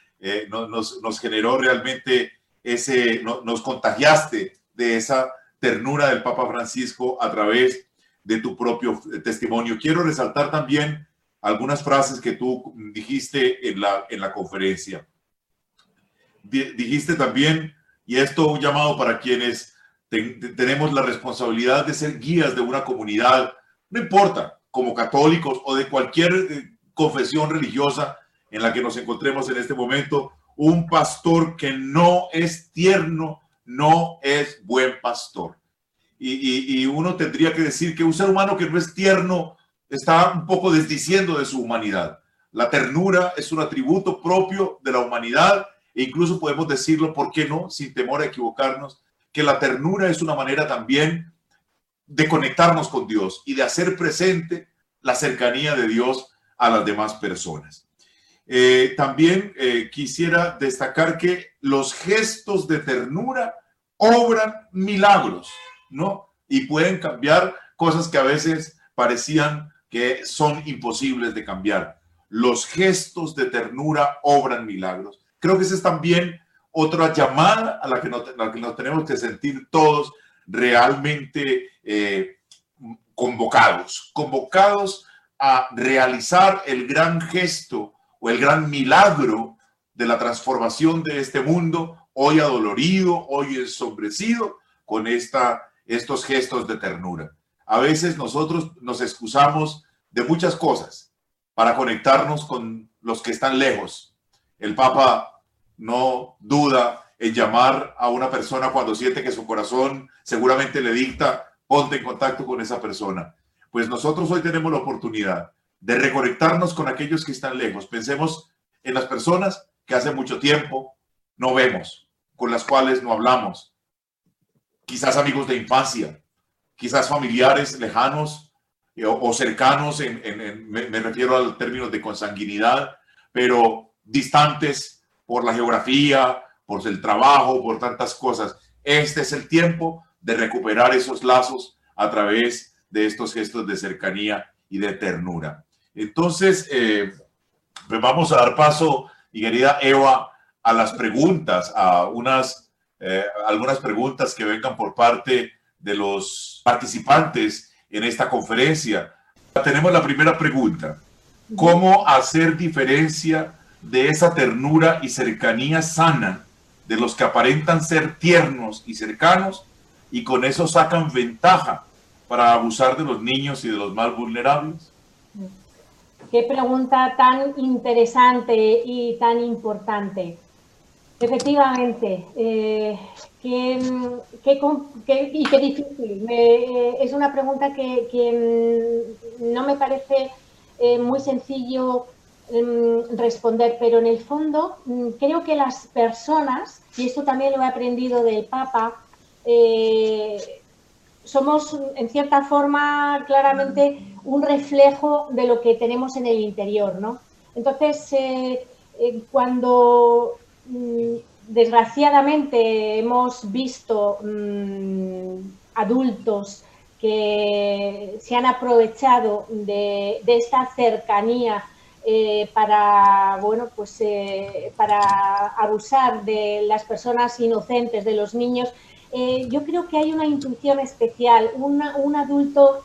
nos, nos, generó realmente ese, nos contagiaste de esa ternura del Papa Francisco a través de tu propio testimonio. Quiero resaltar también algunas frases que tú dijiste en la, en la conferencia. Dijiste también, y esto un llamado para quienes tenemos la responsabilidad de ser guías de una comunidad, no importa, como católicos o de cualquier eh, confesión religiosa en la que nos encontremos en este momento, un pastor que no es tierno no es buen pastor. Y, uno tendría que decir que un ser humano que no es tierno está un poco desdiciendo de su humanidad. La ternura es un atributo propio de la humanidad e incluso podemos decirlo, ¿por qué no? Sin temor a equivocarnos, que la ternura es una manera también de conectarnos con Dios y de hacer presente la cercanía de Dios a las demás personas. Eh, también eh, quisiera destacar que los gestos de ternura obran milagros, ¿no? Y pueden cambiar cosas que a veces parecían que son imposibles de cambiar. Los gestos de ternura obran milagros. Creo que esa es también otra llamada a la que nos, tenemos que sentir todos realmente eh, convocados, convocados a realizar el gran gesto o el gran milagro de la transformación de este mundo, hoy adolorido, hoy ensombrecido, con esta, estos gestos de ternura. A veces nosotros nos excusamos de muchas cosas para conectarnos con los que están lejos. El Papa no duda en llamar a una persona cuando siente que su corazón seguramente le dicta, ponte en contacto con esa persona. Pues nosotros hoy tenemos la oportunidad de reconectarnos con aquellos que están lejos. Pensemos en las personas que hace mucho tiempo no vemos, con las cuales no hablamos. Quizás amigos de infancia, quizás familiares lejanos eh, o, cercanos, en, me, me, refiero al término de consanguinidad, pero distantes por la geografía, por el trabajo, por tantas cosas. Este es el tiempo de recuperar esos lazos a través de estos gestos de cercanía y de ternura. Entonces, eh, pues vamos a dar paso, mi querida Eva, a las preguntas, a unas, eh, algunas preguntas que vengan por parte de los participantes en esta conferencia. Tenemos la primera pregunta. ¿Cómo hacer diferencia de esa ternura y cercanía sana de los que aparentan ser tiernos y cercanos y con eso sacan ventaja para abusar de los niños y de los más vulnerables? Qué pregunta tan interesante y tan importante. Efectivamente, eh, y qué difícil. Eh, es una pregunta que, mm, no me parece eh, muy sencillo mm, responder, pero en el fondo mm, creo que las personas, y esto también lo he aprendido del Papa, somos en cierta forma claramente un reflejo de lo que tenemos en el interior, ¿no? Entonces, eh, eh, cuando mm, desgraciadamente hemos visto mm, adultos que se han aprovechado de, esta cercanía eh, para, bueno, pues, para abusar de las personas inocentes, de los niños, yo creo que hay una intuición especial, un adulto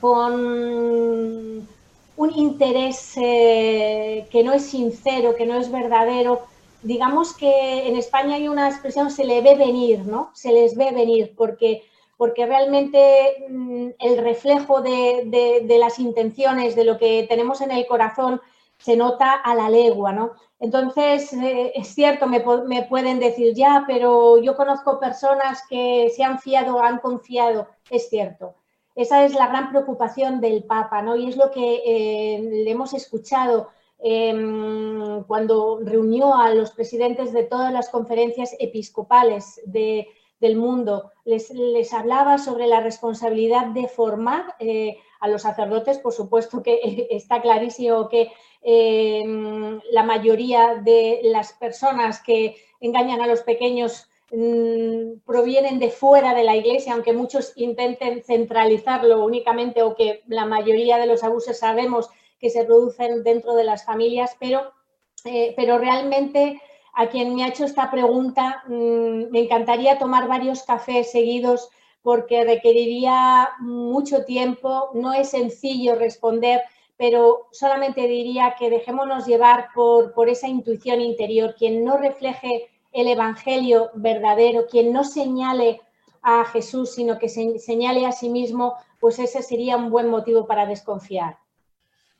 con un interés eh, que no es sincero, que no es verdadero. Digamos que en España hay una expresión, se le ve venir, ¿no? Se les ve venir, porque, porque realmente mm, el reflejo de, las intenciones, de lo que tenemos en el corazón, se nota a la legua, ¿no? Entonces, eh, es cierto, me, pueden decir, ya, pero yo conozco personas que se han fiado, han confiado, es cierto. Esa es la gran preocupación del Papa, ¿no? Y es lo que eh, le hemos escuchado em, cuando reunió a los presidentes de todas las conferencias episcopales del mundo, les, hablaba sobre la responsabilidad de formar eh, a los sacerdotes, por supuesto que está clarísimo que em, la mayoría de las personas que engañan a los pequeños mm, provienen de fuera de la iglesia, aunque muchos intenten centralizarlo únicamente o que la mayoría de los abusos sabemos que se producen dentro de las familias, pero, eh, pero realmente a quien me ha hecho esta pregunta mm, me encantaría tomar varios cafés seguidos porque requeriría mucho tiempo, no es sencillo responder, pero solamente diría que dejémonos llevar por, por esa intuición interior, quien no refleje el Evangelio verdadero, quien no señale a Jesús, sino que se, señale a sí mismo, pues ese sería un buen motivo para desconfiar.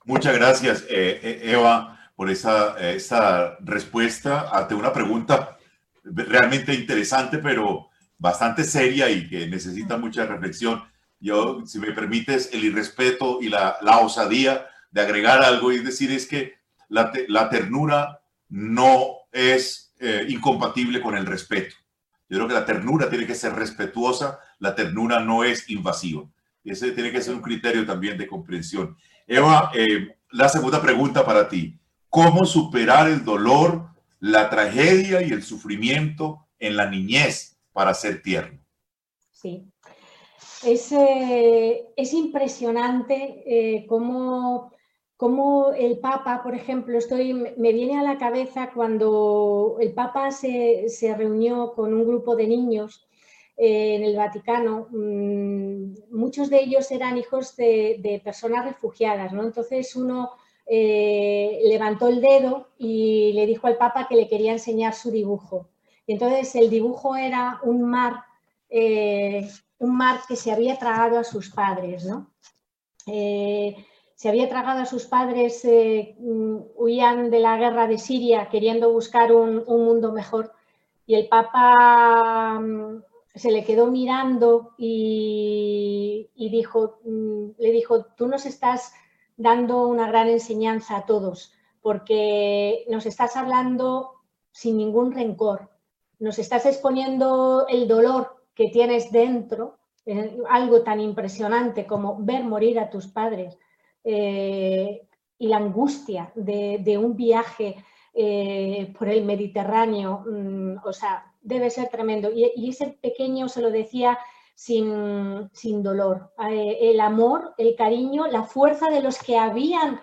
Muchas gracias, eh, eh, Eva, por esa, esa respuesta ante una pregunta realmente interesante, pero bastante seria y que necesita mucha reflexión. Yo, si me permites, el irrespeto y la, la osadía de agregar algo y decir es que la, la ternura no es eh, incompatible con el respeto. Yo creo que la ternura tiene que ser respetuosa, la ternura no es invasiva. Ese tiene que ser un criterio también de comprensión. Eva, eh, la segunda pregunta para ti. ¿Cómo superar el dolor, la tragedia y el sufrimiento en la niñez para ser tierno. Sí. Es, eh, es impresionante eh, cómo, el Papa, por ejemplo, estoy, me viene a la cabeza cuando el Papa se, reunió con un grupo de niños eh, en el Vaticano, mm, muchos de ellos eran hijos de, personas refugiadas, ¿no? Entonces uno levantó el dedo y le dijo al Papa que le quería enseñar su dibujo entonces el dibujo era un mar, eh, un mar que se había tragado a sus padres, ¿no? Eh, se había tragado a sus padres, eh, huían de la guerra de Siria queriendo buscar un, mundo mejor y el Papa mm, se le quedó mirando y, dijo, mm, le dijo, tú nos estás dando una gran enseñanza a todos porque nos estás hablando sin ningún rencor, nos estás exponiendo el dolor que tienes dentro, eh, algo tan impresionante como ver morir a tus padres eh, y la angustia de, un viaje eh, por el Mediterráneo, mm, o sea, debe ser tremendo. Y, ese pequeño se lo decía sin, sin dolor. el amor, el cariño, la fuerza de los que habían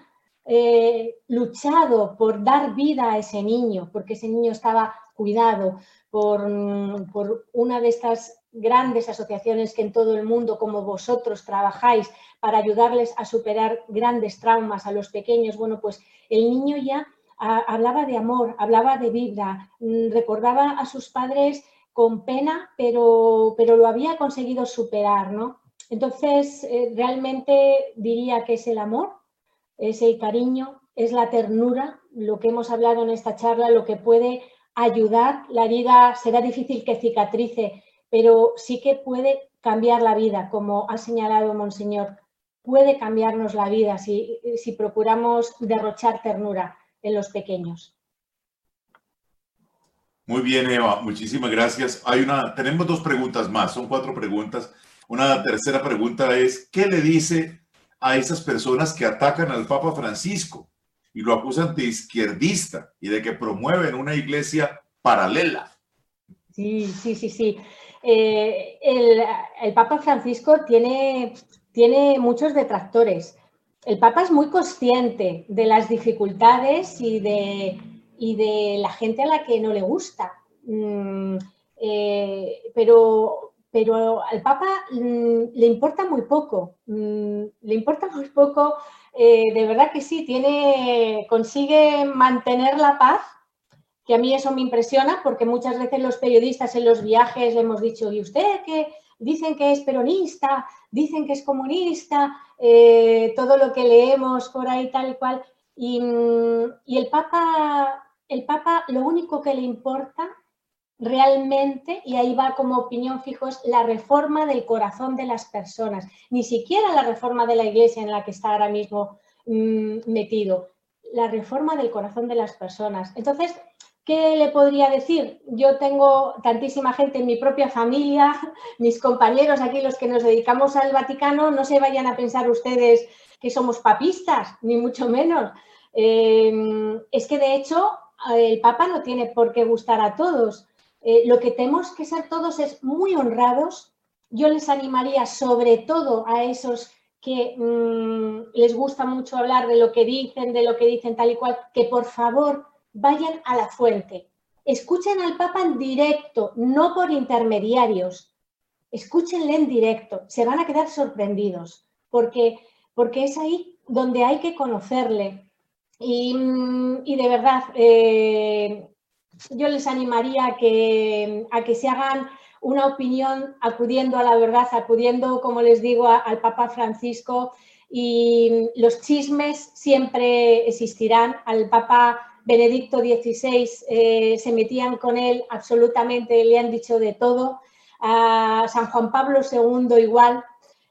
luchado por dar vida a ese niño, porque ese niño estaba cuidado, por, una de estas grandes asociaciones que en todo el mundo, como vosotros, trabajáis para ayudarles a superar grandes traumas a los pequeños. Bueno, pues el niño ya hablaba de amor, hablaba de vida, mm, recordaba a sus padres con pena, pero, pero lo había conseguido superar, ¿no? Entonces, eh, realmente diría que es el amor, es el cariño, es la ternura, lo que hemos hablado en esta charla, lo que puede ayudar, la herida será difícil que cicatrice, pero sí que puede cambiar la vida, como ha señalado Monseñor. Puede cambiarnos la vida si, si procuramos derrochar ternura en los pequeños. Muy bien, Eva, muchísimas gracias. Hay una, tenemos dos preguntas más, son cuatro preguntas. Una tercera pregunta es, ¿qué le dice a esas personas que atacan al Papa Francisco? y lo acusan de izquierdista y de que promueven una iglesia paralela. Sí, sí, sí, sí. Eh, el, Papa Francisco tiene, tiene muchos detractores. El Papa es muy consciente de las dificultades y de, y de la gente a la que no le gusta. Mm, eh, pero, pero al Papa mm, le importa muy poco. Mm, le importa muy poco eh, de verdad que sí, tiene, consigue mantener la paz, que a mí eso me impresiona porque muchas veces los periodistas en los viajes le hemos dicho, ¿y usted que dicen que es peronista, dicen que es comunista, eh, todo lo que leemos por ahí tal y cual? Y, y el, Papa, el Papa lo único que le importa realmente, y ahí va como opinión fijo, es la reforma del corazón de las personas, ni siquiera la reforma de la iglesia en la que está ahora mismo mm, metido, la reforma del corazón de las personas. Entonces, ¿Qué le podría decir? Yo tengo tantísima gente en mi propia familia, mis compañeros aquí, los que nos dedicamos al Vaticano, no se vayan a pensar ustedes que somos papistas, ni mucho menos. Eh, es que de hecho el Papa no tiene por qué gustar a todos. Eh, lo que tenemos que ser todos es muy honrados. Yo les animaría sobre todo a esos que mm, les gusta mucho hablar de lo que dicen, de lo que dicen tal y cual, que por favor vayan a la fuente. Escuchen al Papa en directo, no por intermediarios. Escúchenle en directo. Se van a quedar sorprendidos porque, porque es ahí donde hay que conocerle. Y, de verdad, eh, yo les animaría a que, a que se hagan una opinión acudiendo a la verdad, acudiendo, como les digo, al Papa Francisco. Y los chismes siempre existirán. Al Papa Benedicto XVI eh, se metían con él absolutamente, le han dicho de todo. A San Juan Pablo II igual.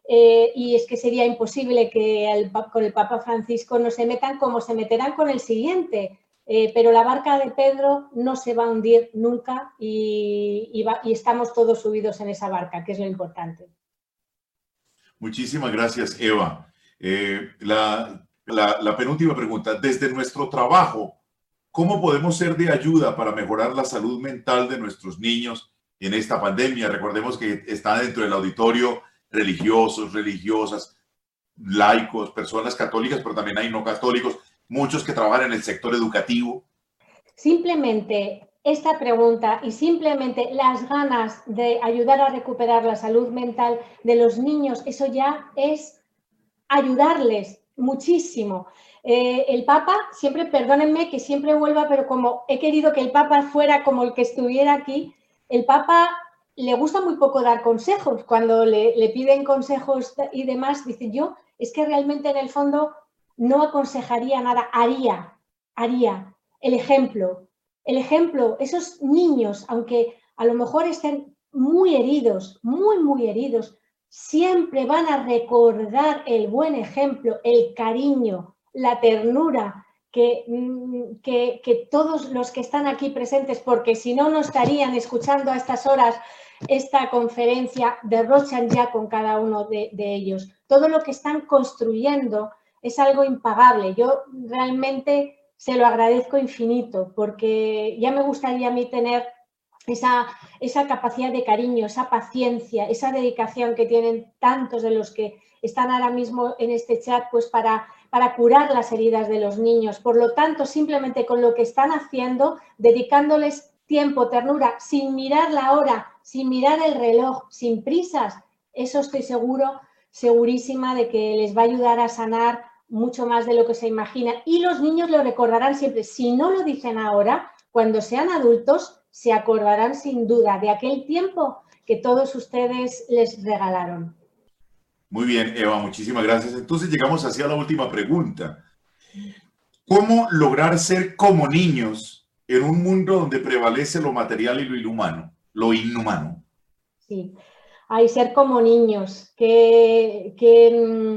Eh, y es que sería imposible que con el Papa Francisco no se metan como se meterán con el siguiente. Eh, pero la barca de Pedro no se va a hundir nunca y, estamos todos subidos en esa barca, que es lo importante. Muchísimas gracias, Eva. la penúltima pregunta, desde nuestro trabajo, ¿Cómo podemos ser de ayuda para mejorar la salud mental de nuestros niños en esta pandemia? Recordemos que está dentro del auditorio religiosos, religiosas, laicos, personas católicas, pero también hay no católicos, muchos que trabajan en el sector educativo. Simplemente esta pregunta y simplemente las ganas de ayudar a recuperar la salud mental de los niños, eso ya es ayudarles muchísimo. Eh, el Papa, siempre, perdónenme que siempre vuelva, pero como he querido que el Papa fuera como el que estuviera aquí, el Papa le gusta muy poco dar consejos. Cuando le, piden consejos y demás, dice yo, es que realmente en el fondo no aconsejaría nada, haría, haría. El ejemplo, el ejemplo, esos niños, aunque a lo mejor estén muy heridos, muy, muy heridos, siempre van a recordar el buen ejemplo, el cariño, la ternura mm, que, que, todos los que están aquí presentes, porque si no, no estarían escuchando a estas horas esta conferencia, derrochan ya con cada uno de, ellos. Todo lo que están construyendo es algo impagable. Yo realmente se lo agradezco infinito, porque ya me gustaría a mí tener esa, esa, capacidad de cariño, esa paciencia, esa dedicación que tienen tantos de los que están ahora mismo en este chat, pues para para curar las heridas de los niños. Por lo tanto, simplemente con lo que están haciendo, dedicándoles tiempo, ternura, sin mirar la hora, sin mirar el reloj, sin prisas, eso estoy seguro, segurísima de que les va a ayudar a sanar mucho más de lo que se imagina. Y los niños lo recordarán siempre. Si no lo dicen ahora, cuando sean adultos, se acordarán sin duda de aquel tiempo que todos ustedes les regalaron. Muy bien, Eva, muchísimas gracias. Entonces llegamos hacia la última pregunta. ¿Cómo lograr ser como niños en un mundo donde prevalece lo material y lo inhumano, lo inhumano? Sí, hay ser como niños, que, mm,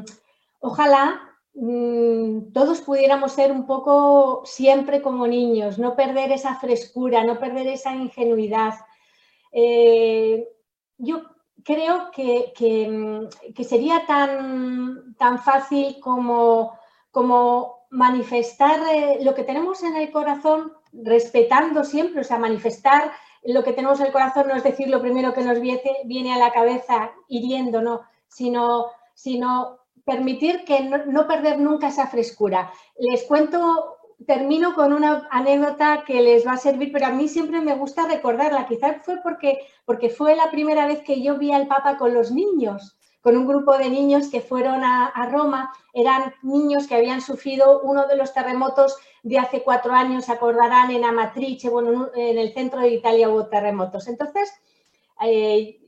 ojalá mm, todos pudiéramos ser un poco siempre como niños, no perder esa frescura, no perder esa ingenuidad. Eh, yo creo mm, que, sería tan, tan fácil como, como manifestar eh, lo que tenemos en el corazón, respetando siempre, o sea, manifestar lo que tenemos en el corazón no es decir lo primero que nos viene, viene a la cabeza hiriendo, no, sino, sino permitir que no, no perder nunca esa frescura. Les cuento termino con una anécdota que les va a servir, pero a mí siempre me gusta recordarla. Quizás fue porque, porque fue la primera vez que yo vi al Papa con los niños, con un grupo de niños que fueron a, Roma. Eran niños que habían sufrido uno de los terremotos de hace cuatro años, se acordarán, en Amatrice, bueno, en el centro de Italia hubo terremotos. Entonces, eh,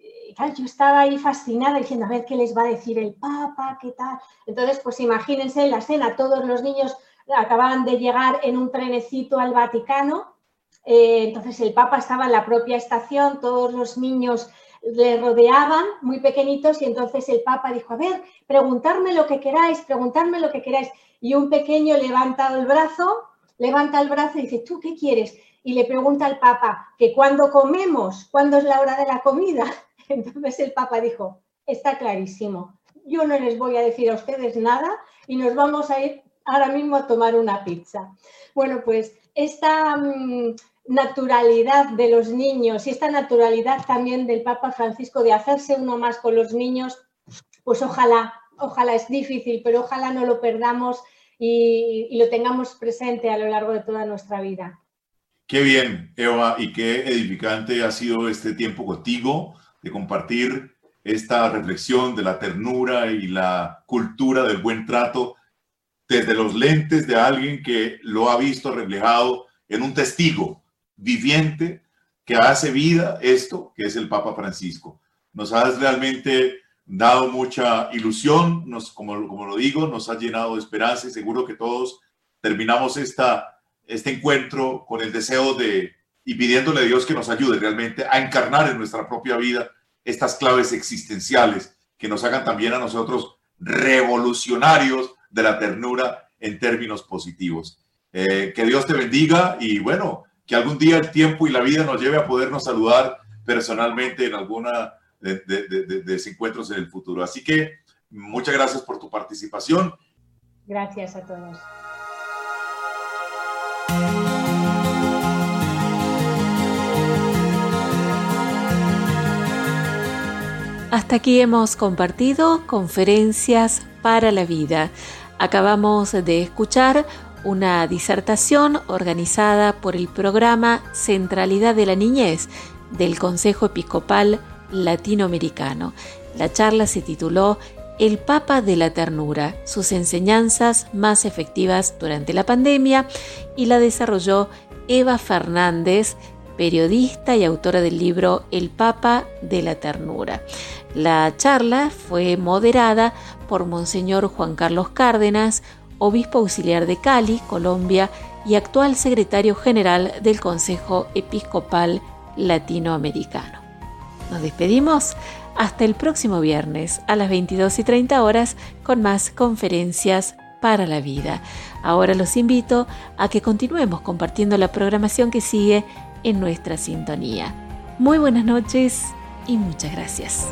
yo estaba ahí fascinada diciendo, a ver qué les va a decir el Papa, qué tal. Entonces, pues imagínense la escena, todos los niños acababan de llegar en un trenecito al Vaticano, eh, entonces el Papa estaba en la propia estación, todos los niños le rodeaban, muy pequeñitos, y entonces el Papa dijo, a ver, preguntarme lo que queráis, preguntarme lo que queráis. y un pequeño levanta el brazo, levanta el brazo y dice, ¿tú qué quieres? Y le pregunta al Papa que cuando comemos, ¿cuándo es la hora de la comida? Entonces el Papa dijo, está clarísimo, yo no les voy a decir a ustedes nada y nos vamos a ir ahora mismo a tomar una pizza. Bueno, pues esta mm, naturalidad de los niños y esta naturalidad también del Papa Francisco de hacerse uno más con los niños, pues ojalá, ojalá es difícil, pero ojalá no lo perdamos y, lo tengamos presente a lo largo de toda nuestra vida. Qué bien, Eva, y qué edificante ha sido este tiempo contigo de compartir esta reflexión de la ternura y la cultura del buen trato desde los lentes de alguien que lo ha visto reflejado en un testigo viviente que hace vida esto, que es el Papa Francisco. Nos has realmente dado mucha ilusión, nos, como, como lo digo, nos ha llenado de esperanza y seguro que todos terminamos esta, este encuentro con el deseo de y pidiéndole a Dios que nos ayude realmente a encarnar en nuestra propia vida estas claves existenciales que nos hagan también a nosotros revolucionarios de la ternura en términos positivos. Eh, que Dios te bendiga y bueno, que algún día el tiempo y la vida nos lleve a podernos saludar personalmente en alguna de, de, de, encuentros en el futuro. Así que muchas gracias por tu participación. Gracias a todos. Hasta aquí hemos compartido conferencias para la vida. Acabamos de escuchar una disertación organizada por el programa Centralidad de la Niñez del Consejo Episcopal Latinoamericano. La charla se tituló El Papa de la Ternura, sus enseñanzas más efectivas durante la pandemia y la desarrolló Eva Fernández, periodista y autora del libro El Papa de la Ternura. La charla fue moderada por Monseñor Juan Carlos Cárdenas, obispo auxiliar de Cali, Colombia, y actual secretario general del Consejo Episcopal Latinoamericano. Nos despedimos hasta el próximo viernes a las 22 y 30 horas con más conferencias para la vida. Ahora los invito a que continuemos compartiendo la programación que sigue en nuestra sintonía. Muy buenas noches y muchas gracias.